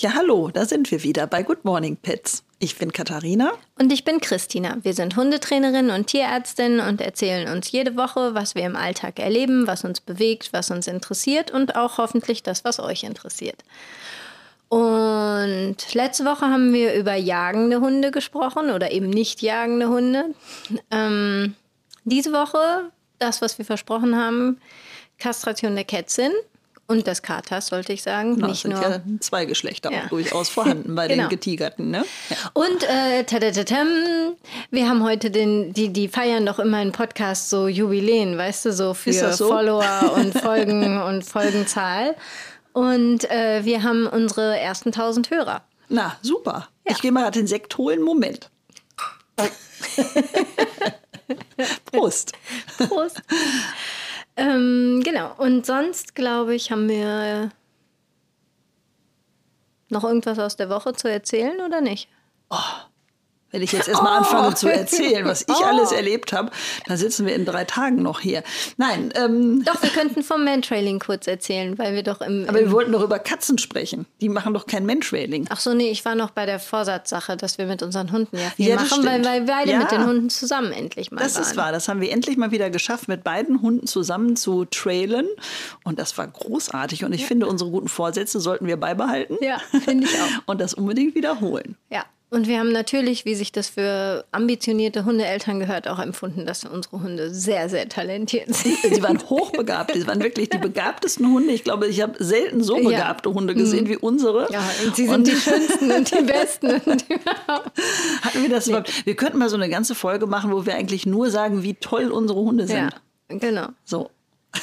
Ja, hallo, da sind wir wieder bei Good Morning Pets. Ich bin Katharina. Und ich bin Christina. Wir sind Hundetrainerin und Tierärztin und erzählen uns jede Woche, was wir im Alltag erleben, was uns bewegt, was uns interessiert und auch hoffentlich das, was euch interessiert. Und letzte Woche haben wir über jagende Hunde gesprochen oder eben nicht jagende Hunde. Ähm, diese Woche, das, was wir versprochen haben, Kastration der Kätzin und des Katers, sollte ich sagen. Genau, nicht sind nur ja zwei Geschlechter Ja. auch durchaus vorhanden bei Genau. den Getigerten. Ne? Ja. Und äh, tadatatam, wir haben heute den, die, die feiern doch immer in Podcast so Jubiläen, weißt du, so für das so? Follower und Folgen und Folgenzahl. Und äh, wir haben unsere ersten 1000 Hörer. Na, super. Ja. Ich gehe mal gerade den Sekt holen. Moment. Prost. Prost. Ähm, genau. Und sonst, glaube ich, haben wir noch irgendwas aus der Woche zu erzählen oder nicht? Wenn ich jetzt erstmal anfange zu erzählen, was ich Oh. alles erlebt habe, dann sitzen wir in drei Tagen noch hier. Nein, ähm, Doch, wir könnten vom Mantrailing kurz erzählen, weil wir doch im. aber im wir wollten doch über Katzen sprechen. Die machen doch kein Menschwailing. Ach so, nee, ich war noch bei der Vorsatzsache, dass wir mit unseren Hunden ja viel Ja, machen, weil, weil wir beide Ja. mit den Hunden zusammen endlich mal Das waren. ist wahr. Das haben wir endlich mal wieder geschafft, mit beiden Hunden zusammen zu trailen. Und das war großartig. Und ich finde, unsere guten Vorsätze sollten wir beibehalten. Ja, finde ich auch. Und das unbedingt wiederholen. Ja. Und wir haben natürlich, wie sich das für ambitionierte Hundeeltern gehört, auch empfunden, dass unsere Hunde sehr, sehr talentiert sind. Sie waren hochbegabt. Sie waren wirklich die begabtesten Hunde. Ich glaube, ich habe selten so Ja. Mhm. begabte Hunde gesehen wie unsere. Ja, und sie sind Und die schönsten und die besten. Und hatten wir das überhaupt? Wir könnten mal so eine ganze Folge machen, wo wir eigentlich nur sagen, wie toll unsere Hunde ja, sind. genau. So.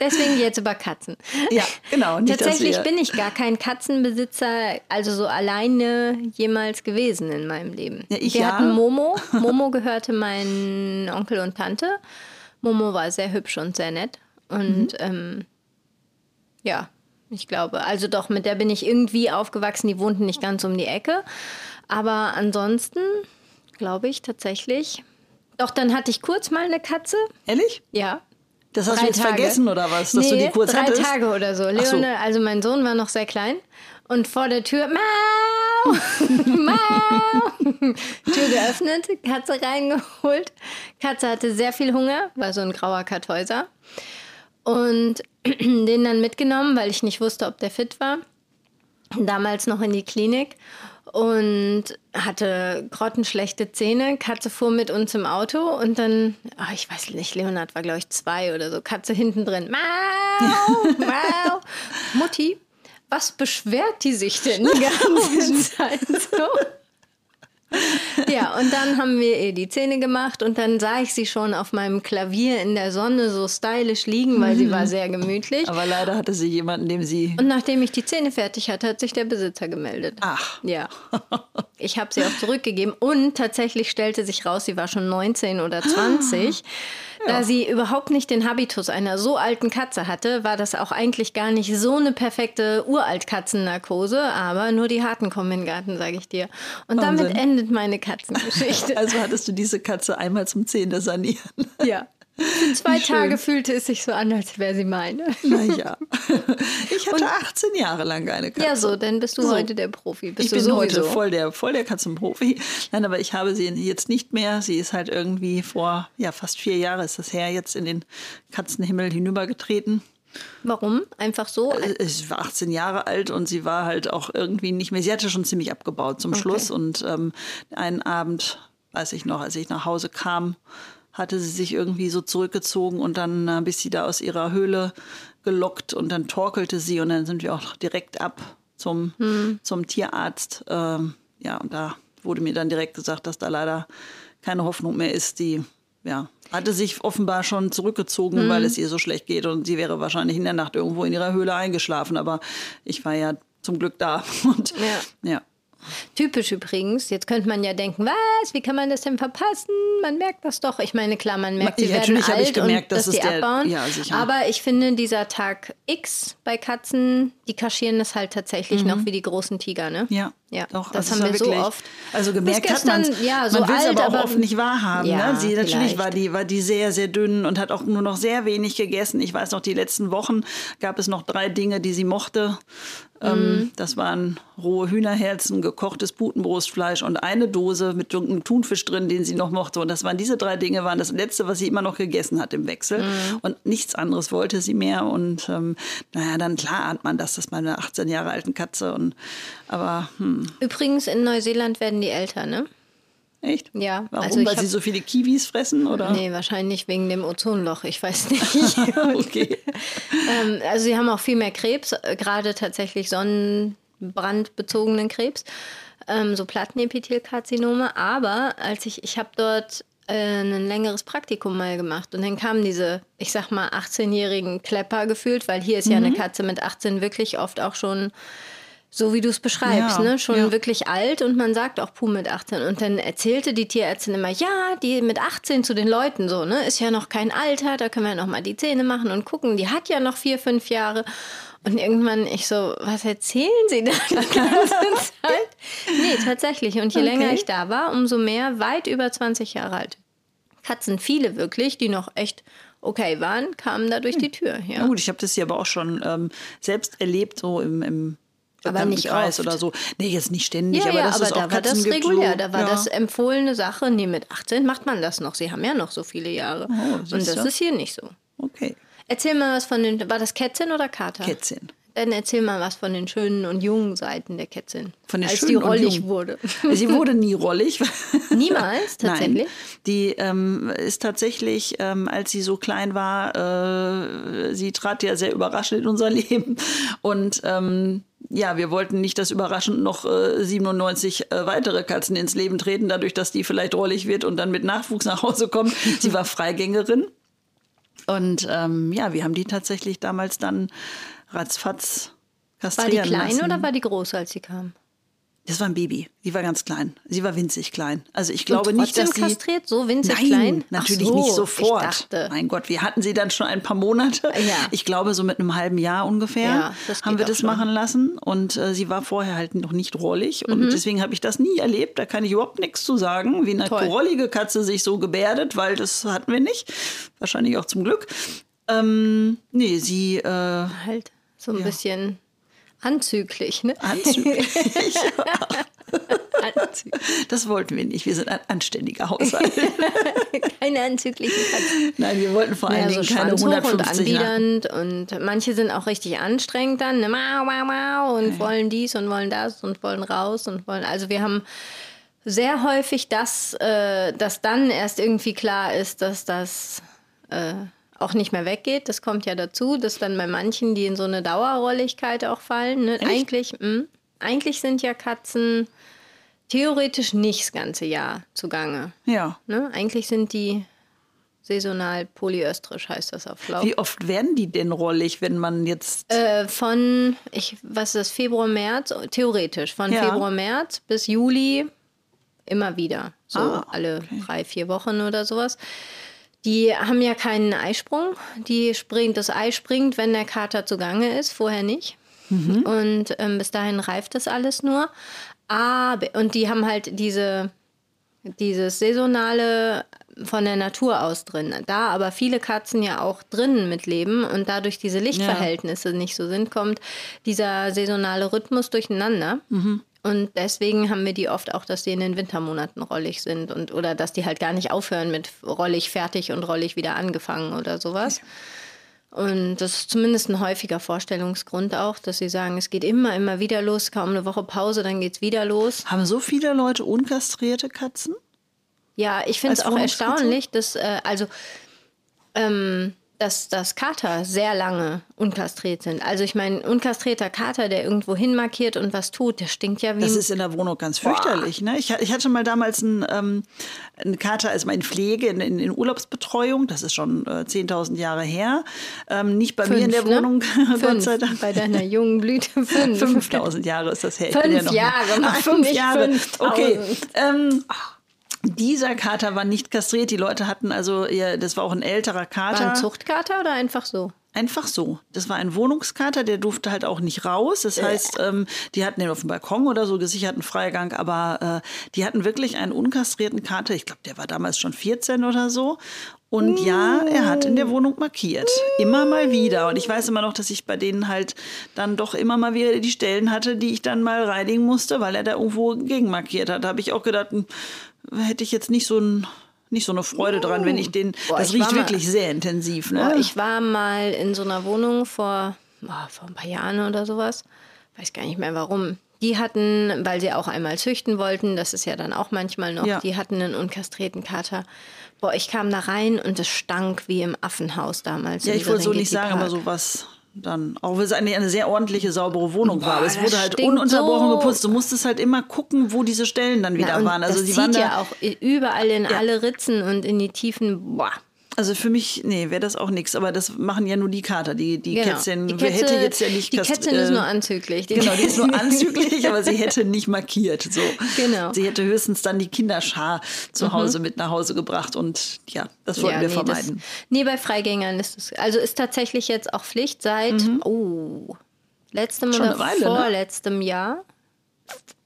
Deswegen jetzt über Katzen. Ja, genau. Nicht, Tatsächlich bin ich gar kein Katzenbesitzer, also so alleine jemals gewesen in meinem Leben. Ja, ich Wir ja. hatten Momo. Momo gehörte meinen Onkel und Tante. Momo war sehr hübsch und sehr nett. Und Mhm. ähm, ja, ich glaube, also doch, mit der bin ich irgendwie aufgewachsen. Die wohnten nicht ganz um die Ecke. Aber ansonsten glaube ich tatsächlich. Doch, dann hatte ich kurz mal eine Katze. Ehrlich? Ja, Das hast Drei du jetzt Tage. vergessen oder was? Dass nee, du die kurz drei hattest? Tage oder so. Ach so. Leone, also mein Sohn war noch sehr klein und vor der Tür, Mau! Mau! Tür geöffnet, Katze reingeholt. Katze hatte sehr viel Hunger, war so ein grauer Kartäuser. Und den dann mitgenommen, weil ich nicht wusste, ob der fit war. Damals noch in die Klinik und hatte grottenschlechte Zähne. Katze fuhr mit uns im Auto und dann, ah, ich weiß nicht, Leonard war glaube ich zwei oder so. Katze hinten drin. Mau, mau. Mutti, was beschwert die sich denn die ganze Zeit so? Ja, und dann haben wir ihr die Zähne gemacht und dann sah ich sie schon auf meinem Klavier in der Sonne so stylisch liegen, weil sie war sehr gemütlich. Aber leider hatte sie jemanden, dem sie. Und nachdem ich die Zähne fertig hatte, hat sich der Besitzer gemeldet. Ach. Ja. Ich habe sie auch zurückgegeben und tatsächlich stellte sich raus, sie war schon 19 oder 20. Da sie überhaupt nicht den Habitus einer so alten Katze hatte, war das auch eigentlich gar nicht so eine perfekte Uralt-Katzennarkose, aber nur die Harten kommen in den Garten, sage ich dir. Und damit Wahnsinn. endet meine Katzengeschichte. Also hattest du diese Katze einmal zum Zähne sanieren. ja. Für zwei Schön. Tage fühlte es sich so an, als wäre sie meine. Naja. Ich hatte 18 Jahre lang eine Katze. Ja, so, dann bist du So. heute der Profi. Bist ich bin sowieso. heute voll der, voll der Katzenprofi. Nein, aber ich habe sie jetzt nicht mehr. Sie ist halt irgendwie vor, ja, fast vier Jahren ist das her, jetzt in den Katzenhimmel hinübergetreten. Warum? Einfach so? Äh, Ich war 18 Jahre alt und sie war halt auch irgendwie nicht mehr. Sie hatte schon ziemlich abgebaut zum Schluss. Und ähm, einen Abend, weiß ich noch, als ich nach Hause kam, hatte sie sich irgendwie so zurückgezogen und dann äh, bis sie da aus ihrer Höhle gelockt und dann torkelte sie und dann sind wir auch direkt ab zum, zum Tierarzt. Ähm, ja, und da wurde mir dann direkt gesagt, dass da leider keine Hoffnung mehr ist. Die ja, hatte sich offenbar schon zurückgezogen, weil es ihr so schlecht geht und sie wäre wahrscheinlich in der Nacht irgendwo in ihrer Höhle eingeschlafen. Aber ich war ja zum Glück da. Und Ja. ja. Typisch übrigens, jetzt könnte man ja denken, was, wie kann man das denn verpassen? Man merkt das doch. Ich meine, klar, man merkt, sie Ja, werden alt ich gemerkt, und dass dass es die der- abbauen. ja. Aber ich finde, dieser Tag X bei Katzen, die kaschieren das halt tatsächlich noch wie die großen Tiger, ne? Ja, Ja, Doch, das also haben wir war so oft. Also gemerkt Bis hat man gestern, ja, so man will es alt, aber auch aber- oft nicht wahrhaben. Ja, ne? Sie natürlich vielleicht. war die, war die sehr, sehr dünn und hat auch nur noch sehr wenig gegessen. Ich weiß noch, die letzten Wochen gab es noch drei Dinge, die sie mochte. Mhm. Ähm, das waren rohe Hühnerherzen, gekochtes Putenbrustfleisch und eine Dose mit irgendeinem Thunfisch drin, den sie noch mochte. Und das waren diese drei Dinge, waren das letzte, was sie immer noch gegessen hat im Wechsel. Mhm. Und nichts anderes wollte sie mehr. Und ähm, naja, dann klar ahnt man das, das bei einer 18 Jahre alten Katze. Und aber hm, Übrigens, in Neuseeland werden die älter, ne? echt? Ja, Warum? also Weil hab- sie so viele Kiwis fressen? Oder? Nee, wahrscheinlich wegen dem Ozonloch, ich weiß nicht. okay. ähm, also sie haben auch viel mehr Krebs, äh, gerade tatsächlich sonnenbrandbezogenen Krebs, ähm, so Plattenepithelkarzinome. Aber als ich, ich habe dort äh, ein längeres Praktikum mal gemacht und dann kamen diese, ich sag mal, 18-jährigen Klepper gefühlt, weil hier ist ja Mhm. eine Katze mit 18 wirklich oft auch schon so wie du es beschreibst, Ja, ne? schon ja. wirklich alt und man sagt auch Puh mit 18. Und dann erzählte die Tierärztin immer, ja, die mit 18 zu den Leuten so, ne, ist ja noch kein Alter, da können wir noch mal die Zähne machen und gucken, die hat ja noch vier, fünf Jahre. Und irgendwann ich so, was erzählen Sie da die ganze Zeit? Nee, tatsächlich. Und je Okay. länger ich da war, umso mehr, weit über 20 Jahre alt. Katzen, viele wirklich, die noch echt okay waren, kamen da durch die Tür. Ja. gut, ich habe das hier aber auch schon ähm, selbst erlebt, so im, im Aber nicht Bekanntenkreis oft. oder so. Nee, jetzt nicht ständig, Ja, aber ja, das aber ist auch da war das regulär, da war ja. das empfohlene Sache. Nee, mit 18 macht man das noch. Sie haben ja noch so viele Jahre. Oh, Und das ist hier nicht so. Okay, Erzähl mal was von den. War das Kätzchen oder Kater? Kätzchen. Dann erzähl mal was von den schönen und jungen Seiten der Kätzchen. Von den als schönen die rollig wurde. Sie wurde nie rollig. Niemals, tatsächlich. Nein, die ähm, ist tatsächlich, ähm, als sie so klein war, äh, sie trat ja sehr überraschend in unser Leben. Und ähm, ja, wir wollten nicht, dass überraschend noch äh, 97 äh, weitere Katzen ins Leben treten, dadurch, dass die vielleicht rollig wird und dann mit Nachwuchs nach Hause kommt. Sie war Freigängerin. Und ähm, ja, wir haben die tatsächlich damals dann ratzfatz War kastrieren die klein lassen. oder war die groß, als sie kam? Das war ein Baby. Sie war ganz klein. Sie war winzig klein. Also ich glaube nicht, dass sie kastriert, so winzig Nein, klein? Natürlich so, nicht Ich sofort. dachte, Mein Gott, wir hatten sie dann schon ein paar Monate. Ja. Ich glaube, so mit einem halben Jahr ungefähr Ja, haben wir das schon. machen lassen. Und äh, sie war vorher halt noch nicht rollig. Mhm. Und deswegen habe ich das nie erlebt. Da kann ich überhaupt nichts zu sagen, wie eine Toll. rollige Katze sich so gebärdet, weil das hatten wir nicht. Wahrscheinlich auch zum Glück. Ähm, nee, sie äh, halt so ein Ja. bisschen anzüglich, ne? anzüglich. Das wollten wir nicht. Wir sind ein anständiger Haushalt. Keine anzüglichen Katzen. Nein, wir wollten vor allen Ja, so Dingen keine Schwanz hoch und 150 Jahre. anbiedernd und manche sind auch richtig anstrengend dann, ne, mau, mau, mau, und wollen dies und wollen das und wollen raus und wollen, also wir haben sehr häufig das, äh, dass dann erst irgendwie klar ist, dass das äh, auch nicht mehr weggeht. Das kommt ja dazu, dass dann bei manchen, die in so eine Dauerrolligkeit auch fallen, ne, eigentlich, mh, eigentlich sind ja Katzen theoretisch nicht das ganze Jahr zugange. Ja. Ne? Eigentlich sind die saisonal polyöstrisch, heißt das auf Schlau. Wie oft werden die denn rollig, wenn man jetzt. Äh, von, ich, was ist das, Februar, März, theoretisch, von Ja. Februar, März bis Juli immer wieder. So Ah, alle okay. drei, vier Wochen oder sowas. Die haben ja keinen Eisprung. Die springt, das Ei springt, wenn der Kater zugange ist, vorher nicht. Mhm. Und ähm, bis dahin reift das alles nur. Aber, und die haben halt diese, dieses saisonale von der Natur aus drin. Da aber viele Katzen ja auch drinnen mitleben und dadurch diese Lichtverhältnisse nicht so sind, kommt dieser saisonale Rhythmus durcheinander. Und deswegen haben wir die oft auch, dass die in den Wintermonaten rollig sind und oder dass die halt gar nicht aufhören mit rollig fertig und rollig wieder angefangen oder sowas. Und das ist zumindest ein häufiger Vorstellungsgrund auch, dass sie sagen, es geht immer, immer wieder los, kaum eine Woche Pause, dann geht's wieder los. Haben so viele Leute unkastrierte Katzen? Ja, ich finde es auch erstaunlich, dass, äh, also, ähm, dass, dass Kater sehr lange unkastriert sind. Also ich meine, ein unkastrierter Kater, der irgendwo hinmarkiert und was tut, der stinkt ja wie Das ist in der Wohnung ganz fürchterlich. Ne? Ich, ich hatte mal damals einen, ähm, einen Kater, also meine Pflege in, in, in Urlaubsbetreuung, das ist schon äh, 10.000 Jahre her. Ähm, nicht bei mir in der Fünf, ne? Wohnung, Gott fünf, sei Dank. bei deiner jungen Blüte fünf. 5000 Jahre ist das her. Ich Fünf ja noch, Jahre, Mann, fünf Jahre. 5000. Okay. Ähm, dieser Kater war nicht kastriert. Die Leute hatten also, ja, das war auch ein älterer War Kater. ein Zuchtkater oder einfach so? Einfach so. Das war ein Wohnungskater, der durfte halt auch nicht raus. Das heißt, ähm, die hatten den auf dem Balkon oder so gesicherten Freigang, aber äh, die hatten wirklich einen unkastrierten Kater. Ich glaube, der war damals schon 14 oder so. Und ja, er hat in der Wohnung markiert. Immer mal wieder. Und ich weiß immer noch, dass ich bei denen halt dann doch immer mal wieder die Stellen hatte, die ich dann mal reinigen musste, weil er da irgendwo gegen markiert hat. Da habe ich auch gedacht, hm, hätte ich jetzt nicht so ein nicht so eine Freude dran, wenn ich den. Boah, das ich riecht war mal- wirklich sehr intensiv. Ne? Boah, ich war mal in so einer Wohnung vor, boah, vor ein paar Jahren oder sowas. Weiß gar nicht mehr warum. Die hatten, weil sie auch einmal züchten wollten, das ist ja dann auch manchmal noch, Ja. die hatten einen unkastrierten Kater. Boah, ich kam da rein und es stank wie im Affenhaus damals. ja, ich wollte so nicht sagen, aber sowas dann. Auch wenn es eine, eine sehr ordentliche, saubere Wohnung war. Aber es wurde halt ununterbrochen so. geputzt. Du musstest halt immer gucken, wo diese Stellen dann wieder Na, waren. Also das die zieht waren ja auch überall in alle Ritzen und in die Tiefen. Boah. Also für mich, nee, wäre das auch nichts. Aber das machen ja nur die Kater. Die, die Genau. Kätzchen die Kätze, hätte jetzt ja nicht Die Kätzchen ist äh, nur anzüglich. Die Genau, die ist nur anzüglich, aber sie hätte nicht markiert. So. Genau. Mhm. Sie hätte höchstens dann die Kinderschar zu Hause mit nach Hause gebracht und ja, das wollten wir nee, vermeiden. Das, nee, bei Freigängern ist es. Also ist tatsächlich jetzt auch Pflicht seit, oh, letztem Mhm. Schon oder Weile, ne? vorletztem Jahr.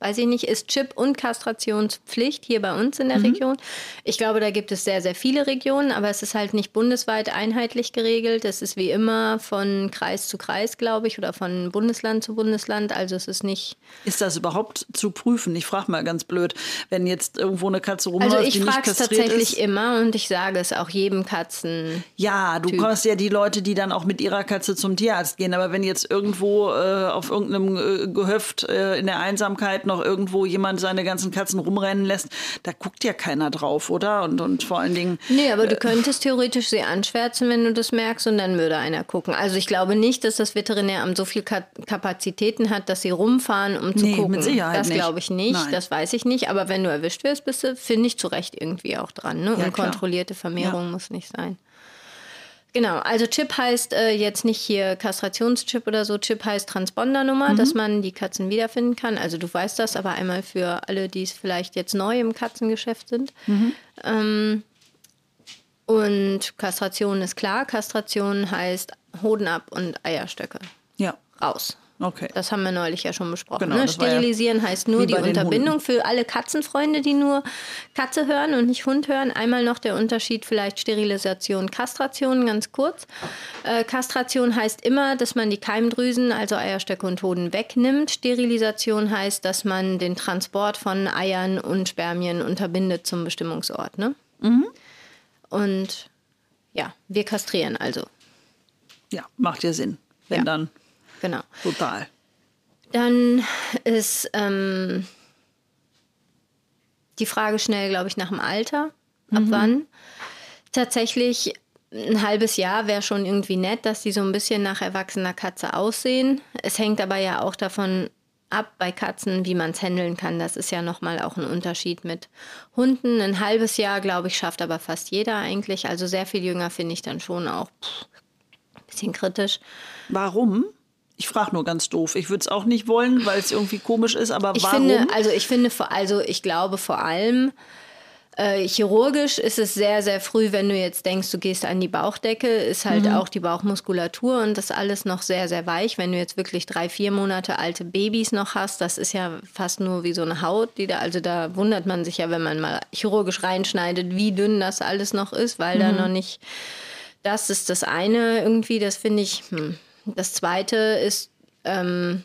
Weiß ich nicht, ist Chip- und Kastrationspflicht hier bei uns in der Mhm. Region. Ich glaube, da gibt es sehr, sehr viele Regionen, aber es ist halt nicht bundesweit einheitlich geregelt. Es ist wie immer von Kreis zu Kreis, glaube ich, oder von Bundesland zu Bundesland. Also es ist nicht. Ist das überhaupt zu prüfen? Ich frage mal ganz blöd, wenn jetzt irgendwo eine Katze rumläuft, Also ich die nicht frage es kastriert tatsächlich ist. immer und ich sage es auch jedem Katzen. Ja, du hast ja die Leute, die dann auch mit ihrer Katze zum Tierarzt gehen. Aber wenn jetzt irgendwo äh, auf irgendeinem äh, Gehöft äh, in der Einsamkeit noch irgendwo jemand seine ganzen Katzen rumrennen lässt, da guckt ja keiner drauf, oder? Und, und vor allen Dingen, Nee, Äh. aber du könntest theoretisch sie anschwärzen, wenn du das merkst, und dann würde einer gucken. Also ich glaube nicht, dass das Veterinäramt so viel Ka Kapazitäten hat, dass sie rumfahren, um zu Nee, gucken. mit Sicherheit das glaube ich nicht, Nein. das weiß ich nicht. Aber wenn du erwischt wirst, bist du, finde ich, zu Recht irgendwie auch dran. Ne? klar. Unkontrollierte Vermehrung muss nicht sein. Genau, also Chip heißt äh, jetzt nicht hier Kastrationschip oder so. Chip heißt Transpondernummer, Mhm. dass man die Katzen wiederfinden kann. Also du weißt das, aber einmal für alle, die es vielleicht jetzt neu im Katzengeschäft sind. Mhm. Ähm, und Kastration ist klar. Kastration heißt Hoden ab und Eierstöcke ja, raus. Okay. Das haben wir neulich ja schon besprochen. Genau, ne? war ja Sterilisieren heißt nur die Unterbindung Hunden. für alle Katzenfreunde, die nur Katze hören und nicht Hund hören. Einmal noch der Unterschied vielleicht Sterilisation, Kastration, ganz kurz. Äh, Kastration heißt immer, dass man die Keimdrüsen, also Eierstöcke und Hoden, wegnimmt. Sterilisation heißt, dass man den Transport von Eiern und Spermien unterbindet zum Bestimmungsort. Ne? Mhm. Und ja, wir kastrieren also. Ja, macht ja Sinn. Wenn Ja. dann Genau. total. Dann ist ähm, die Frage schnell, glaube ich, nach dem Alter. Ab wann? Tatsächlich ein halbes Jahr wäre schon irgendwie nett, dass die so ein bisschen nach erwachsener Katze aussehen. Es hängt aber ja auch davon ab bei Katzen, wie man es handeln kann. Das ist ja nochmal auch ein Unterschied mit Hunden. Ein halbes Jahr, glaube ich, schafft aber fast jeder eigentlich. Also sehr viel jünger finde ich dann schon auch pff, ein bisschen kritisch. Warum? Ich frage nur ganz doof. Ich würde es auch nicht wollen, weil es irgendwie komisch ist, aber Ich warum? finde, also ich finde, also ich glaube vor allem, äh, chirurgisch ist es sehr, sehr früh, wenn du jetzt denkst, du gehst an die Bauchdecke, ist halt Mhm. auch die Bauchmuskulatur und das alles noch sehr, sehr weich. Wenn du jetzt wirklich drei, vier Monate alte Babys noch hast, das ist ja fast nur wie so eine Haut, die da, also da wundert man sich ja, wenn man mal chirurgisch reinschneidet, wie dünn das alles noch ist, weil Mhm. da noch nicht, das ist das eine irgendwie, das finde ich, hm. Das zweite ist, ähm,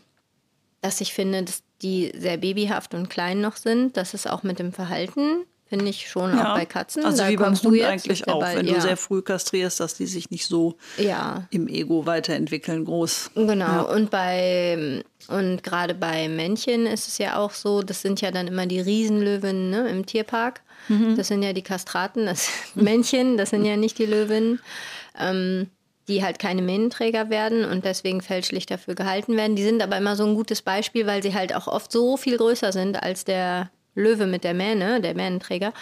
dass ich finde, dass die sehr babyhaft und klein noch sind. Das ist auch mit dem Verhalten, finde ich schon auch bei Katzen. Also Da wie beim Hund eigentlich auch, dabei. wenn ja. du sehr früh kastrierst, dass die sich nicht so ja, im Ego weiterentwickeln, groß. genau. Und bei und gerade bei Männchen ist es ja auch so, das sind ja dann immer die Riesenlöwen ne, im Tierpark. Mhm. Das sind ja die Kastraten, das Männchen, das sind ja nicht die Löwen. Ähm, die halt keine Mähnenträger werden und deswegen fälschlich dafür gehalten werden. Die sind aber immer so ein gutes Beispiel, weil sie halt auch oft so viel größer sind als der Löwe mit der Mähne, der Mähnenträger.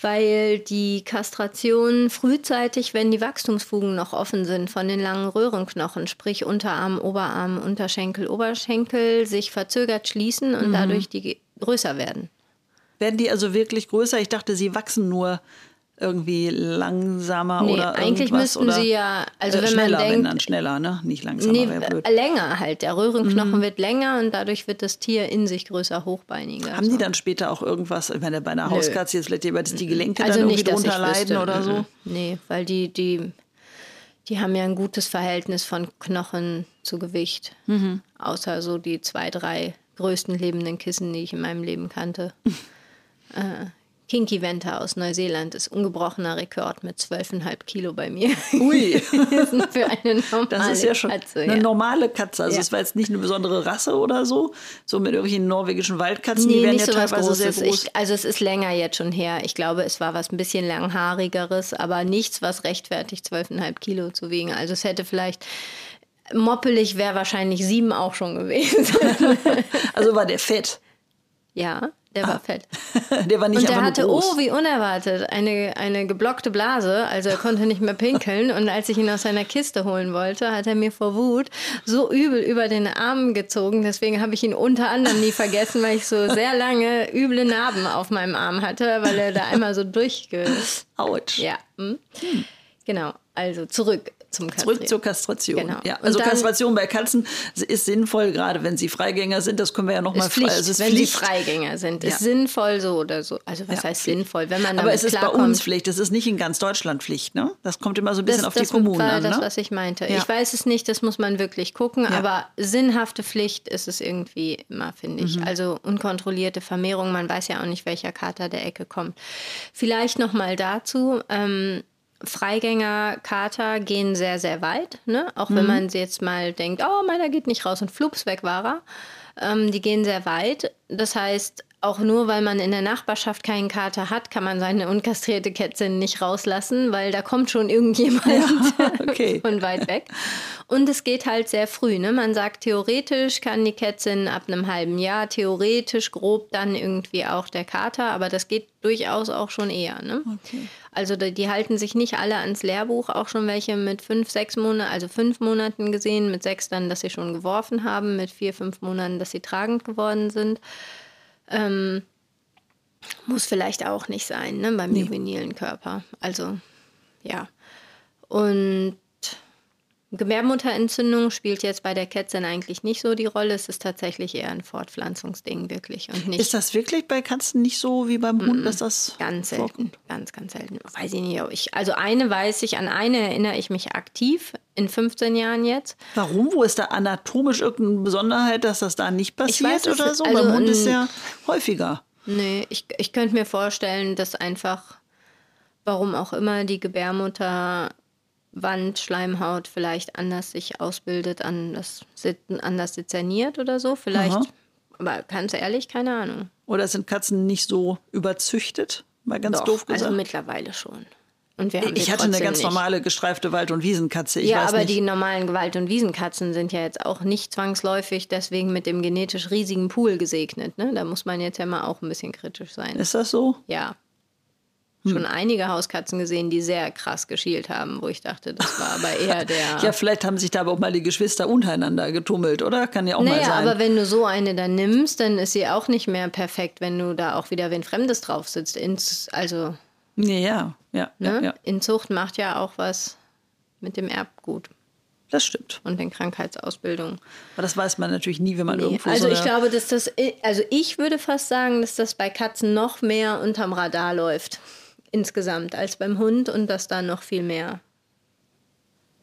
Weil die Kastration frühzeitig, wenn die Wachstumsfugen noch offen sind von den langen Röhrenknochen, sprich Unterarm, Oberarm, Unterschenkel, Oberschenkel, sich verzögert schließen und dadurch die größer werden. Werden die also wirklich größer? Ich dachte, sie wachsen nur irgendwie langsamer Nee, oder eigentlich irgendwas müssten oder sie ja, also äh, wenn man schneller, wenn denkt, dann schneller, ne? Nicht langsamer, Nee, länger halt. Der Mhm. Röhrenknochen wird länger und dadurch wird das Tier in sich größer, hochbeiniger. Haben die dann später auch irgendwas, ich meine, bei einer Hauskatze jetzt vielleicht jeweils die Gelenke also dann nicht, irgendwie drunter leiden oder so? Mhm. Nee, weil die, die, die haben ja ein gutes Verhältnis von Knochen zu Gewicht. Mhm. Außer so die zwei, drei größten lebenden Kissen, die ich in meinem Leben kannte. äh, Kinky Venter aus Neuseeland ist ungebrochener Rekord mit 12,5 Kilo bei mir. Ui, Für eine normale das ist ja schon Katze, eine ja. normale Katze. Also Ja. es war jetzt nicht eine besondere Rasse oder so, so mit irgendwelchen norwegischen Waldkatzen, die Nee, werden nicht ja so teilweise sehr groß. Ich, also es ist länger jetzt schon her. Ich glaube, es war was ein bisschen langhaarigeres, aber nichts, was rechtfertigt, 12,5 Kilo zu wiegen. Also es hätte vielleicht, moppelig wäre wahrscheinlich sieben auch schon gewesen. Also war der fett. ja, der war fett. Der war nicht Und der hatte, groß. oh, wie unerwartet, eine, eine geblockte Blase. Also er konnte nicht mehr pinkeln. Und als ich ihn aus seiner Kiste holen wollte, hat er mir vor Wut so übel über den Arm gezogen. Deswegen habe ich ihn unter anderem nie vergessen, weil ich so sehr lange üble Narben auf meinem Arm hatte, weil er da einmal so durchge... Autsch. Ja. hm. Genau. Also zurück zum Kastrieren. Zurück zur Kastration. Genau. Ja, also dann- Kastration bei Katzen ist sinnvoll, gerade wenn sie Freigänger sind. Das können wir ja nochmal Pflicht, Also wenn Pflicht. sie Freigänger sind. Ja. Ist sinnvoll so oder so. Also was Ja, heißt sinnvoll? Wenn man Aber es ist bei uns Pflicht. Es ist nicht in ganz Deutschland Pflicht. Ne? Das kommt immer so ein bisschen das, auf die das Kommunen war an. das, Ne? was ich meinte. Ja. Ich weiß es nicht, das muss man wirklich gucken, aber sinnhafte Pflicht ist es irgendwie immer, finde ich. Mhm. Also unkontrollierte Vermehrung, man weiß ja auch nicht, welcher Kater der Ecke kommt. Vielleicht noch mal dazu. Ähm, Freigänger, Kater gehen sehr, sehr weit. Ne? Auch Mhm. wenn man jetzt mal denkt, oh, meiner geht nicht raus und flups, weg war er. Ähm, die gehen sehr weit. Das heißt, auch nur weil man in der Nachbarschaft keinen Kater hat, kann man seine unkastrierte Kätzin nicht rauslassen, weil da kommt schon irgendjemand okay. von weit weg. Und es geht halt sehr früh. Ne? Man sagt, theoretisch kann die Kätzin ab einem halben Jahr, theoretisch grob dann irgendwie auch der Kater, aber das geht durchaus auch schon eher. Ne? Okay. Also die, die halten sich nicht alle ans Lehrbuch, auch schon welche mit fünf, sechs Monaten, also fünf Monaten gesehen, mit sechs dann, dass sie schon geworfen haben, mit vier, fünf Monaten, dass sie tragend geworden sind. Ähm, muss vielleicht auch nicht sein, ne, beim juvenilen Körper. Also, ja. Und Gebärmutterentzündung spielt jetzt bei der Kätzin eigentlich nicht so die Rolle. Es ist tatsächlich eher ein Fortpflanzungsding, wirklich. Und nicht Ist das wirklich bei Katzen nicht so wie beim Hund, dass das Ganz selten. vorkommt? Ganz, ganz selten. Weiß ich nicht. ob Ich, also eine weiß ich, an eine erinnere ich mich aktiv in 15 Jahren jetzt. Warum? Wo ist da anatomisch irgendeine Besonderheit, dass das da nicht passiert weiß oder so? also beim Hund ist ja häufiger. Nee, ich, ich könnte mir vorstellen, dass einfach, warum auch immer, die Gebärmutter Wand, Schleimhaut vielleicht anders sich ausbildet, anders, anders sezerniert oder so. Vielleicht, Aha. aber ganz ehrlich, keine Ahnung. Oder sind Katzen nicht so überzüchtet? Mal ganz Doch, doof gesagt. also mittlerweile schon. Und wir haben ich hatte eine ganz nicht. normale gestreifte Wald- und Wiesenkatze. Ich ja, aber nicht. die normalen Gewalt- und Wiesenkatzen sind ja jetzt auch nicht zwangsläufig deswegen mit dem genetisch riesigen Pool gesegnet. Ne? Da muss man jetzt ja mal auch ein bisschen kritisch sein. ist das so? ja. Hm. Schon einige Hauskatzen gesehen, die sehr krass geschielt haben, wo ich dachte, das war aber eher der. Ja, vielleicht haben sich da aber auch mal die Geschwister untereinander getummelt, oder? Kann ja auch mal naja, sein. aber wenn du so eine dann nimmst, dann ist sie auch nicht mehr perfekt, wenn du da auch wieder wen Fremdes drauf sitzt. Ins, also, ja, ja, ja, ne? ja, ja. Inzucht macht ja auch was mit dem Erbgut Das stimmt. und den Krankheitsausbildungen. Aber das weiß man natürlich nie, wenn man Nee, irgendwo also so ich glaube, dass das, also ich würde fast sagen, dass das bei Katzen noch mehr unterm Radar läuft insgesamt als beim Hund und dass da noch viel mehr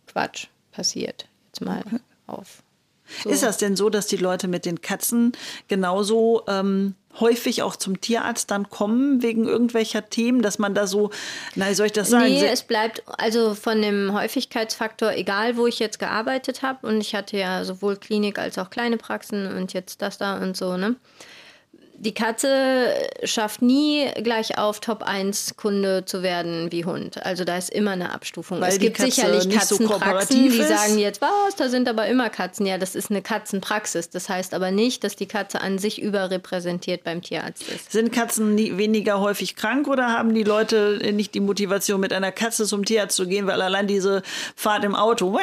Quatsch passiert. Jetzt mal auf. So. Ist das denn so, dass die Leute mit den Katzen genauso ähm, häufig auch zum Tierarzt dann kommen wegen irgendwelcher Themen, dass man da so, na, wie soll ich das sagen? Nee, es bleibt also von dem Häufigkeitsfaktor, egal wo ich jetzt gearbeitet habe, und ich hatte ja sowohl Klinik als auch kleine Praxen und jetzt das da und so, ne? Die Katze schafft nie gleich auf Top 1 Kunde zu werden wie Hund. Also da ist immer eine Abstufung. Weil es gibt Katze sicherlich so Katzenpraxen, kooperativ die sagen jetzt, was, da sind aber immer Katzen. Ja, das ist eine Katzenpraxis. Das heißt aber nicht, dass die Katze an sich überrepräsentiert beim Tierarzt ist. Sind Katzen nie, weniger häufig krank oder haben die Leute nicht die Motivation, mit einer Katze zum Tierarzt zu gehen, weil allein diese Fahrt im Auto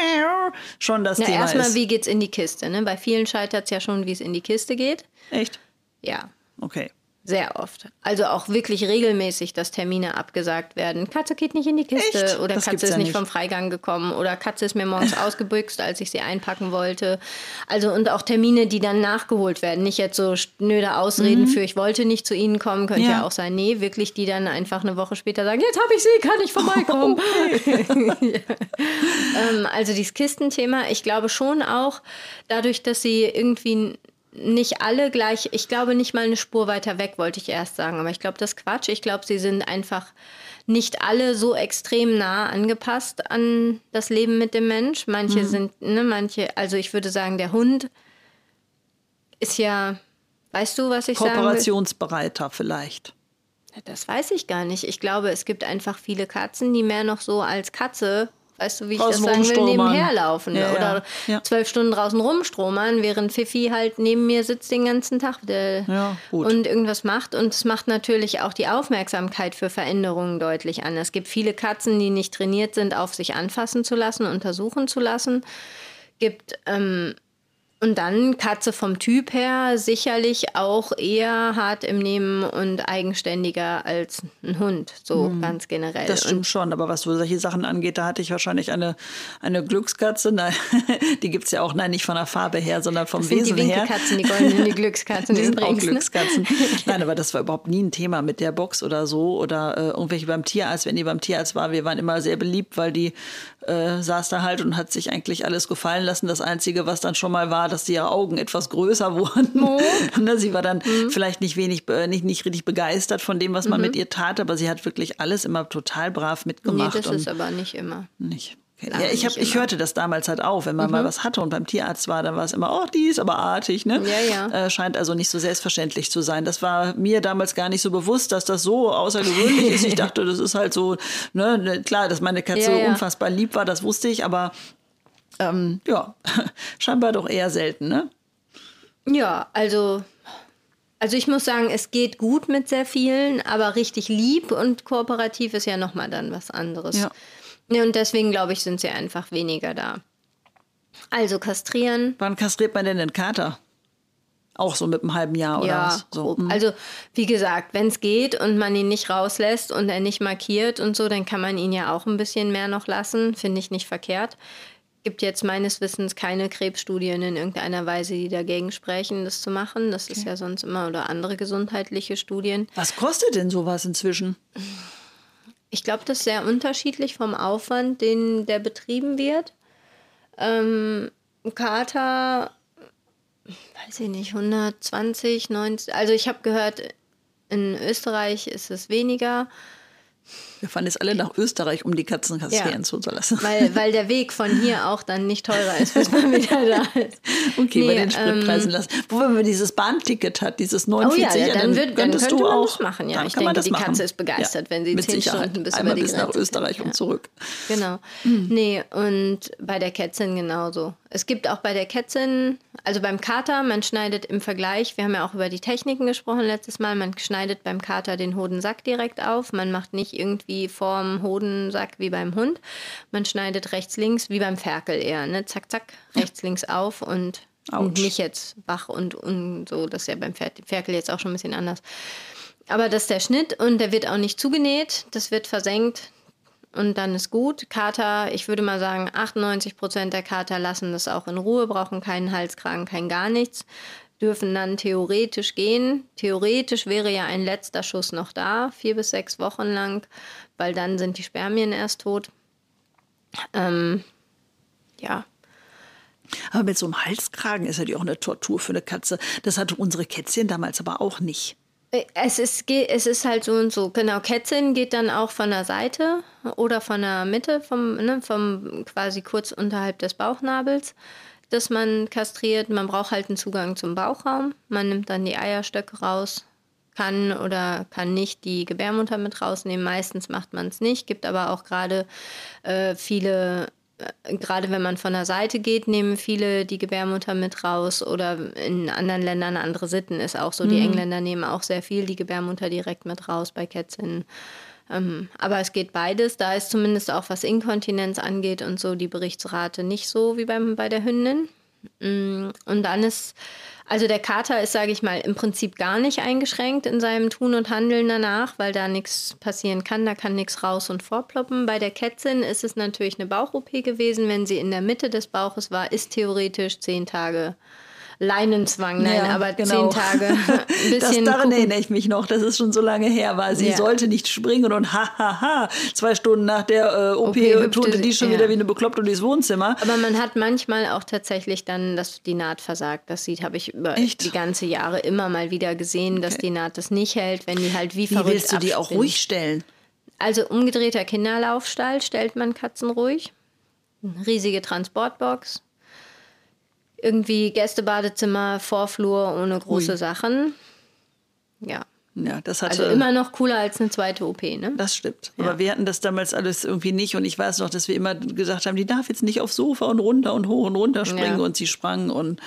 schon das Na, Thema erstmal, ist? wie geht's in die Kiste? Ne? Bei vielen scheitert es ja schon, wie es in die Kiste geht. Echt? Ja. Okay. Sehr oft. Also auch wirklich regelmäßig, dass Termine abgesagt werden. Katze geht nicht in die Kiste Echt? oder Das Katze ist ja nicht vom Freigang gekommen oder Katze ist mir morgens ausgebüxt, als ich sie einpacken wollte. Also und auch Termine, die dann nachgeholt werden. Nicht jetzt so schnöde Ausreden für ich wollte nicht zu Ihnen kommen, könnte ja. Mhm. Ja. auch sein. Nee, wirklich, die dann einfach eine Woche später sagen, jetzt habe ich sie, kann ich vorbeikommen. ähm, also dieses Kistenthema, ich glaube schon auch, dadurch, dass sie irgendwie nicht alle gleich, ich glaube nicht mal eine Spur weiter weg, wollte ich erst sagen, aber ich glaube, das ist Quatsch. Ich glaube, sie sind einfach nicht alle so extrem nah angepasst an das Leben mit dem Mensch. Manche sind, ne, manche, also ich würde sagen, der Hund ist ja, weißt du, was ich will? Kooperationsbereiter vielleicht. Das weiß ich gar nicht. Ich glaube, es gibt einfach viele Katzen, die mehr noch so als Katze, weißt du, wie ich Draußen das sagen will, nebenher laufen. Ja. Oder Ja. zwölf Stunden draußen rumstromern, während Fifi halt neben mir sitzt den ganzen Tag Ja, und irgendwas macht. Und es macht natürlich auch die Aufmerksamkeit für Veränderungen deutlich an. Es gibt viele Katzen, die nicht trainiert sind, auf sich anfassen zu lassen, untersuchen zu lassen. Gibt ähm, und dann Katze vom Typ her sicherlich auch eher hart im Nehmen und eigenständiger als ein Hund, so ganz generell. Das und stimmt schon, aber was so solche Sachen angeht, da hatte ich wahrscheinlich eine, eine Glückskatze. Nein, die gibt es ja auch, nein, nicht von der Farbe her, sondern vom das sind die Wesen her. Winkelkatzen, die goldenen, die Glückskatzen Die sind auch übrigens. Ne? Glückskatzen. Nein, aber das war überhaupt nie ein Thema mit der Box oder so. Oder äh, irgendwelche beim Tierarzt, wenn die beim Tierarzt war. Wir waren immer sehr beliebt, weil die äh, saß da halt und hat sich eigentlich alles gefallen lassen. Das Einzige, was dann schon mal war, dass ihre Augen etwas größer wurden. ne, sie war dann Mhm. vielleicht nicht wenig, nicht, nicht richtig begeistert von dem, was man mit ihr tat, aber sie hat wirklich alles immer total brav Nee, mitgemacht. das und ist aber nicht immer. nicht. Nein, Ja, ich, hab, ich hörte das damals halt auch, wenn man mal was hatte und beim Tierarzt war, dann war es immer, oh, die ist aber artig. Ne? Ja, ja. Äh, scheint also nicht so selbstverständlich zu sein. Das war mir damals gar nicht so bewusst, dass das so außergewöhnlich ist. Ich dachte, das ist halt so, ne, ne, klar, dass meine Katze Ja, ja. unfassbar lieb war, das wusste ich, aber ähm, ja, scheinbar doch eher selten, ne? Ja, also, also ich muss sagen, es geht gut mit sehr vielen, aber richtig lieb und kooperativ ist ja nochmal dann was anderes. Ja. Und deswegen glaube ich, sind sie einfach weniger da. Also kastrieren, Wann kastriert man denn den Kater? Auch so mit einem halben Jahr oder ja, was? So. grob. hm. Also wie gesagt, wenn es geht und man ihn nicht rauslässt und er nicht markiert und so, dann kann man ihn ja auch ein bisschen mehr noch lassen. Finde ich nicht verkehrt. Gibt jetzt meines Wissens keine Krebsstudien in irgendeiner Weise, die dagegen sprechen, das zu machen. Das ist ja sonst immer oder andere gesundheitliche Studien. Was kostet denn sowas inzwischen? Ich glaube, das ist sehr unterschiedlich vom Aufwand, den der betrieben wird. Ähm, Kater, weiß ich nicht, 120, 90. Also ich habe gehört, in Österreich ist es weniger, Wir fahren jetzt alle nach Österreich, um die Katzen kastrieren Ja. zu lassen. weil, weil der Weg von hier auch dann nicht teurer ist, bis man wieder da ist. Okay, bei Nee, den Spritpreisen lassen. Wo wenn man dieses Bahnticket hat, dieses Oh 49, ja, ja, dann, wird, dann könntest könnte du man auch das machen. Ja, ich denke, die machen. Katze ist begeistert, wenn sie zehn. Stunden bis Einmal über die bis nach Österreich fährt, und ja. zurück. Genau. Nee, und bei der Kätzin genauso. Es gibt auch bei der Kätzin, also beim Kater, man schneidet im Vergleich, wir haben ja auch über die Techniken gesprochen letztes Mal, man schneidet beim Kater den Hodensack direkt auf. Man macht nicht irgendwie vorm Hodensack wie beim Hund. Man schneidet rechts, links, wie beim Ferkel eher, ne? Zack, zack, rechts, links auf und, und nicht jetzt wach und, und so. Das ist ja beim Fer Ferkel jetzt auch schon ein bisschen anders. Aber das ist der Schnitt und der wird auch nicht zugenäht. Das wird versenkt und dann ist gut. Kater, ich würde mal sagen, 98 Prozent der Kater lassen das auch in Ruhe, brauchen keinen Halskragen, kein gar nichts, dürfen dann theoretisch gehen. Theoretisch wäre ja ein letzter Schuss noch da, vier bis sechs Wochen lang, weil dann sind die Spermien erst tot. Ähm, ja, Aber mit so einem Halskragen ist ja die auch eine Tortur für eine Katze. Das hatte unsere Kätzchen damals aber auch nicht. Es ist, es ist halt so und so. Genau, Kätzin geht dann auch von der Seite oder von der Mitte, vom, ne, vom quasi kurz unterhalb des Bauchnabels, dass man kastriert. Man braucht halt einen Zugang zum Bauchraum. Man nimmt dann die Eierstöcke raus, kann oder kann nicht die Gebärmutter mit rausnehmen. Meistens macht man es nicht. Gibt aber auch gerade äh, viele äh, gerade wenn man von der Seite geht, nehmen viele die Gebärmutter mit raus oder in anderen Ländern andere Sitten ist auch so. Die Engländer nehmen auch sehr viel die Gebärmutter direkt mit raus bei Kätzinnen. Ähm, aber es geht beides. Da ist zumindest auch was Inkontinenz angeht und so die Berichtsrate nicht so wie beim, bei der Hündin. Mm, und dann ist, also der Kater ist, sage ich mal, im Prinzip gar nicht eingeschränkt in seinem Tun und Handeln danach, weil da nichts passieren kann, da kann nichts raus und vorploppen. Bei der Kätzin ist es natürlich eine Bauch-OP gewesen. Wenn sie in der Mitte des Bauches war, ist theoretisch zehn Tage Leinenzwang, nein, ja, aber genau. zehn Tage. Das, daran gucken. erinnere ich mich noch, dass es schon so lange her war. Sie ja. sollte nicht springen und hahaha, ha, ha, zwei Stunden nach der äh, OP, OP tute die schon ja. wieder wie eine Bekloppte durchs Wohnzimmer. Aber man hat manchmal auch tatsächlich dann, dass die Naht versagt. Das sieht, habe ich über Echt? die ganze Jahre immer mal wieder gesehen, okay. dass die Naht das nicht hält, wenn die halt wie, wie verrückt willst du die auch ruhig stellen? Also umgedrehter Kinderlaufstall stellt man Katzen ruhig. Eine riesige Transportbox irgendwie Gästebadezimmer, Vorflur ohne große Ui. Sachen. Ja. Ja, das hatte, also immer noch cooler als eine zweite OP, ne? Das stimmt. Ja. Aber wir hatten das damals alles irgendwie nicht. Und ich weiß noch, dass wir immer gesagt haben, die darf jetzt nicht aufs Sofa und runter und hoch und runter springen. Ja. Und sie sprang und.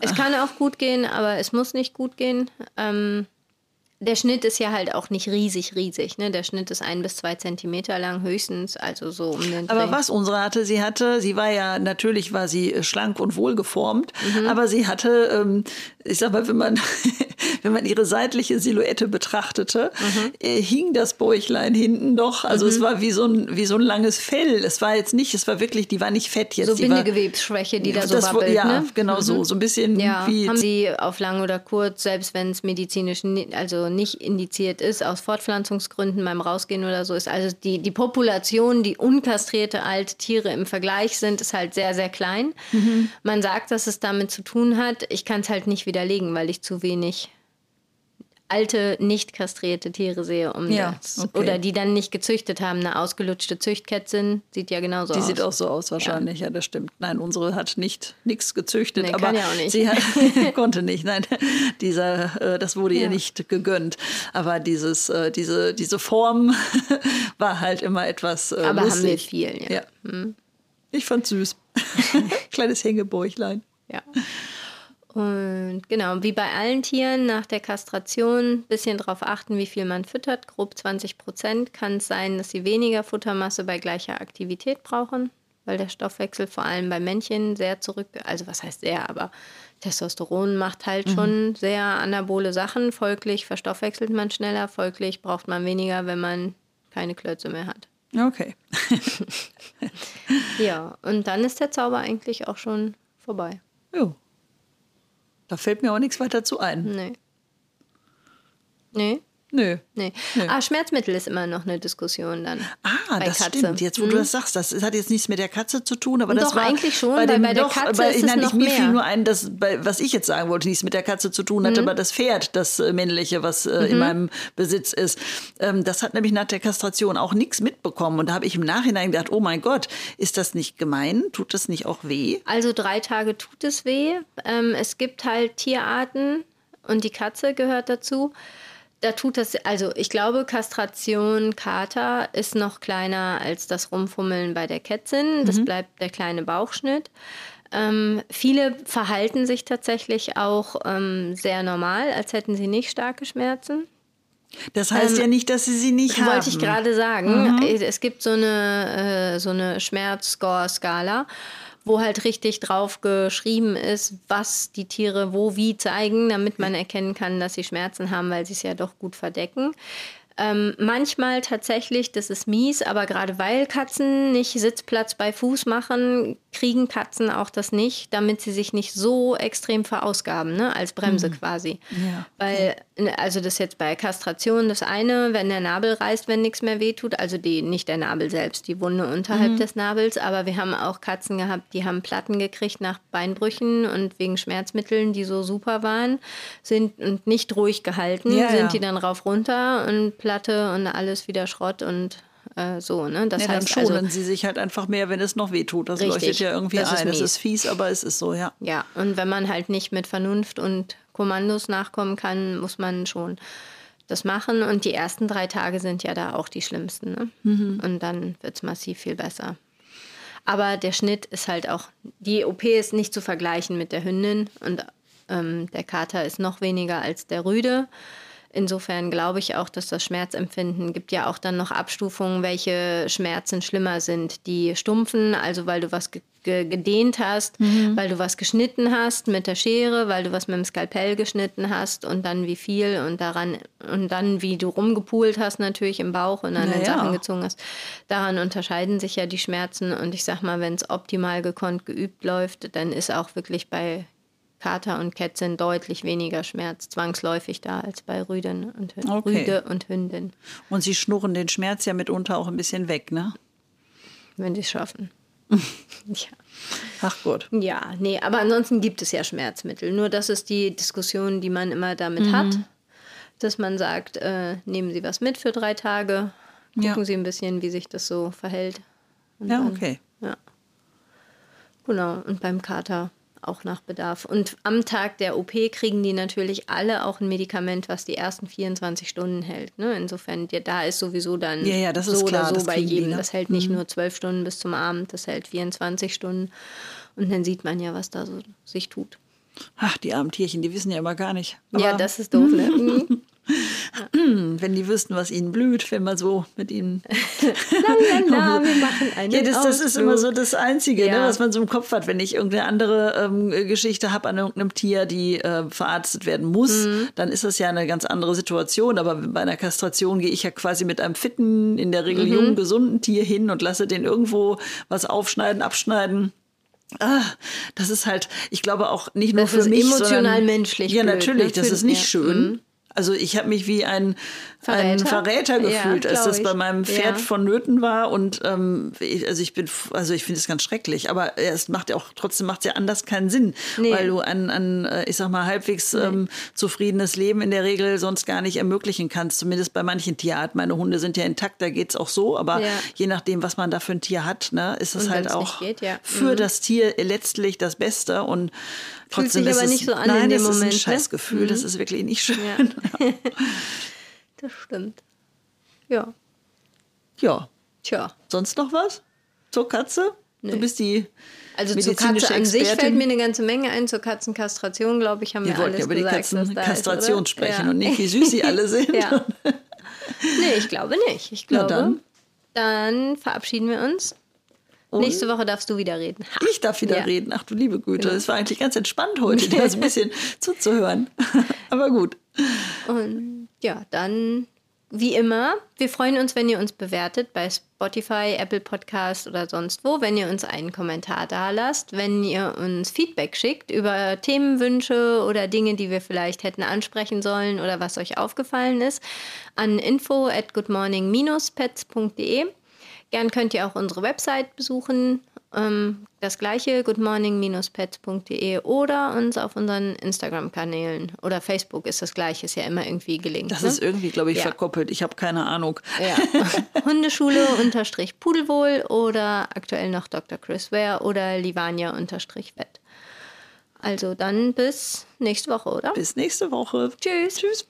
Es kann auch gut gehen, aber es muss nicht gut gehen. Ähm, der Schnitt ist ja halt auch nicht riesig, riesig. Ne? Der Schnitt ist ein bis zwei Zentimeter lang höchstens, also so um den. Aber was unsere hatte, sie hatte, sie war ja natürlich war sie schlank und wohlgeformt, mhm. aber sie hatte, ähm, ich sag mal, wenn man wenn man ihre seitliche Silhouette betrachtete, mhm. äh, hing das Bäuchlein hinten doch. Also mhm. es war wie so ein wie so ein langes Fell. Es war jetzt nicht, es war wirklich, die war nicht fett jetzt. So Bindegewebsschwäche, die da so das, wabbelt, Ja, ne? genau so, mhm. so ein bisschen ja. wie. Haben sie auf lang oder kurz, selbst wenn es medizinisch, also nicht indiziert ist, aus Fortpflanzungsgründen beim Rausgehen oder so, ist also die, die Population, die unkastrierte alte Tiere im Vergleich sind, ist halt sehr, sehr klein. Mhm. Man sagt, dass es damit zu tun hat. Ich kann es halt nicht widerlegen, weil ich zu wenig alte, nicht kastrierte Tiere sehe, um ja, das. Okay. Oder die dann nicht gezüchtet haben. Eine ausgelutschte Züchtkätzin sieht ja genauso die aus. Die sieht auch so aus, wahrscheinlich, ja, ja das stimmt. Nein, unsere hat nicht nichts gezüchtet, nee, aber ja auch nicht. sie hat, konnte nicht. Nein, dieser, äh, das wurde ihr nicht gegönnt. Aber dieses, äh, diese, diese Form war halt immer etwas. Äh, aber lustig. haben wir viel, ja. Hm. Ich fand süß. Kleines Hängebäuchlein. Ja. Und genau, wie bei allen Tieren nach der Kastration ein bisschen darauf achten, wie viel man füttert. Grob 20 Prozent kann es sein, dass sie weniger Futtermasse bei gleicher Aktivität brauchen, weil der Stoffwechsel vor allem bei Männchen sehr zurück, also was heißt sehr, aber Testosteron macht halt mhm. schon sehr anabole Sachen. Folglich verstoffwechselt man schneller, folglich braucht man weniger, wenn man keine Klötze mehr hat. Okay. ja, und dann ist der Zauber eigentlich auch schon vorbei. Jo. Da fällt mir auch nichts weiter zu ein. Nee. Nee. Nö. Nee. Nö. Ah, Schmerzmittel ist immer noch eine Diskussion dann. Ah, das Katze. stimmt. Jetzt, wo mhm. du das sagst, das hat jetzt nichts mit der Katze zu tun, aber das doch, war eigentlich schon, bei, dem, bei der doch, Katze bei, ist nein, es noch mir mehr. fiel nur ein, dass, bei, was ich jetzt sagen wollte, nichts mit der Katze zu tun hatte, mhm. aber das Pferd, das äh, männliche, was äh, mhm. in meinem Besitz ist, ähm, das hat nämlich nach der Kastration auch nichts mitbekommen. Und da habe ich im Nachhinein gedacht, oh mein Gott, ist das nicht gemein? Tut das nicht auch weh? Also drei Tage tut es weh. Ähm, es gibt halt Tierarten und die Katze gehört dazu da tut das, also ich glaube, Kastration Kater ist noch kleiner als das Rumfummeln bei der Kätzin. Das mhm. bleibt der kleine Bauchschnitt. Ähm, viele verhalten sich tatsächlich auch ähm, sehr normal, als hätten sie nicht starke Schmerzen. Das heißt ähm, ja nicht, dass sie sie nicht wollte haben. Wollte ich gerade sagen. Mhm. Es gibt so eine, äh, so eine Schmerzscore-Skala wo halt richtig drauf geschrieben ist, was die Tiere wo wie zeigen, damit man erkennen kann, dass sie Schmerzen haben, weil sie es ja doch gut verdecken. Ähm, manchmal tatsächlich, das ist mies, aber gerade weil Katzen nicht Sitzplatz bei Fuß machen, kriegen Katzen auch das nicht, damit sie sich nicht so extrem verausgaben, ne? als Bremse mhm. quasi. Ja. Weil, ne, also das jetzt bei Kastration das eine, wenn der Nabel reißt, wenn nichts mehr wehtut, also die, nicht der Nabel selbst, die Wunde unterhalb mhm. des Nabels, aber wir haben auch Katzen gehabt, die haben Platten gekriegt nach Beinbrüchen und wegen Schmerzmitteln, die so super waren, sind und nicht ruhig gehalten, ja, sind ja. die dann rauf runter und Platte und alles wieder Schrott und äh, so, ne? Das ja, heißt, dann schonen also, sie sich halt einfach mehr, wenn es noch wehtut. Das richtig, leuchtet ja irgendwie das ein. Es ist fies, aber es ist so, ja. Ja, und wenn man halt nicht mit Vernunft und Kommandos nachkommen kann, muss man schon das machen. Und die ersten drei Tage sind ja da auch die schlimmsten. Ne? Mhm. Und dann wird es massiv viel besser. Aber der Schnitt ist halt auch, die OP ist nicht zu vergleichen mit der Hündin und ähm, der Kater ist noch weniger als der Rüde. Insofern glaube ich auch, dass das Schmerzempfinden gibt ja auch dann noch Abstufungen, welche Schmerzen schlimmer sind. Die stumpfen, also weil du was ge gedehnt hast, mhm. weil du was geschnitten hast mit der Schere, weil du was mit dem Skalpell geschnitten hast und dann wie viel und daran und dann wie du rumgepult hast natürlich im Bauch und an naja. den Sachen gezogen hast. Daran unterscheiden sich ja die Schmerzen und ich sag mal, wenn es optimal gekonnt geübt läuft, dann ist auch wirklich bei Kater und Kätzchen deutlich weniger Schmerz zwangsläufig da als bei Rüden und okay. Rüde und Hündin. Und sie schnurren den Schmerz ja mitunter auch ein bisschen weg, ne? Wenn sie es schaffen. ja. Ach gut. Ja, nee, aber ansonsten gibt es ja Schmerzmittel. Nur das ist die Diskussion, die man immer damit mhm. hat, dass man sagt, äh, nehmen Sie was mit für drei Tage, gucken ja. Sie ein bisschen, wie sich das so verhält. Und ja, dann, okay. Ja. Genau, und beim Kater auch nach Bedarf. Und am Tag der OP kriegen die natürlich alle auch ein Medikament, was die ersten 24 Stunden hält. Ne? Insofern, ja, da ist sowieso dann ja, ja, so klar, oder so bei jedem. Die, ne? Das hält nicht mhm. nur 12 Stunden bis zum Abend, das hält 24 Stunden. Und dann sieht man ja, was da so sich tut. Ach, die armen Tierchen, die wissen ja immer gar nicht. Aber ja, das ist doof, ne? Mhm. Wenn die wüssten, was ihnen blüht, wenn man so mit ihnen. na, na, na, wir machen einen ja, das, das ist immer so das Einzige, ne, ja. ne, was man so im Kopf hat. Wenn ich irgendeine andere ähm, Geschichte habe an irgendeinem Tier, die äh, verarztet werden muss, mhm. dann ist das ja eine ganz andere Situation. Aber bei einer Kastration gehe ich ja quasi mit einem fitten, in der Regel mhm. jungen, gesunden Tier hin und lasse den irgendwo was aufschneiden, abschneiden. Ah, das ist halt, ich glaube auch nicht nur das für mich, emotional sondern, menschlich. Ja, blöd, natürlich, ne? das ist nicht ja. schön. Mhm. Also ich habe mich wie ein Verräter, ein Verräter gefühlt, ja, als das bei meinem Pferd ja. vonnöten war. Und ähm, ich, also ich bin, also ich finde es ganz schrecklich. Aber es macht ja auch trotzdem macht ja anders keinen Sinn, nee. weil du ein, ein, äh, ich sag mal, halbwegs nee. ähm, zufriedenes Leben in der Regel sonst gar nicht ermöglichen kannst. Zumindest bei manchen Tierarten. Meine Hunde sind ja intakt, da geht es auch so. Aber ja. je nachdem, was man da für ein Tier hat, ne, ist es halt auch geht, für mhm. das Tier letztlich das Beste. Und Trotzdem Fühlt sich aber es, nicht so an nein, in dem das Moment. ist ein Scheißgefühl, ne? das ist wirklich nicht schön. Ja. das stimmt. Ja. Ja. Tja. Sonst noch was zur Katze? Nee. Du bist die also zur Katze an sich fällt mir eine ganze Menge ein. Zur Katzenkastration, glaube ich, haben wir, wir alles über die Katzenkastration sprechen ja. und nicht, wie süß sie alle sind. ja. Nee, ich glaube nicht. Ich glaube, dann. dann verabschieden wir uns und Nächste Woche darfst du wieder reden. Ha. Ich darf wieder ja. reden. Ach du liebe Güte, es genau. war eigentlich ganz entspannt heute, dir so ein bisschen zuzuhören. Aber gut. Und ja, dann wie immer, wir freuen uns, wenn ihr uns bewertet bei Spotify, Apple Podcast oder sonst wo, wenn ihr uns einen Kommentar da lasst, wenn ihr uns Feedback schickt über Themenwünsche oder Dinge, die wir vielleicht hätten ansprechen sollen oder was euch aufgefallen ist, an info at goodmorning-pets.de. Gern könnt ihr auch unsere Website besuchen. Ähm, das gleiche, goodmorning-pets.de oder uns auf unseren Instagram-Kanälen oder Facebook ist das gleiche, ist ja immer irgendwie gelingt. Das ne? ist irgendwie, glaube ich, ja. verkoppelt. Ich habe keine Ahnung. Ja. Hundeschule unterstrich Pudelwohl oder aktuell noch Dr. Chris Ware oder Livania unterstrich Wett. Also dann bis nächste Woche, oder? Bis nächste Woche. Tschüss. Tschüss.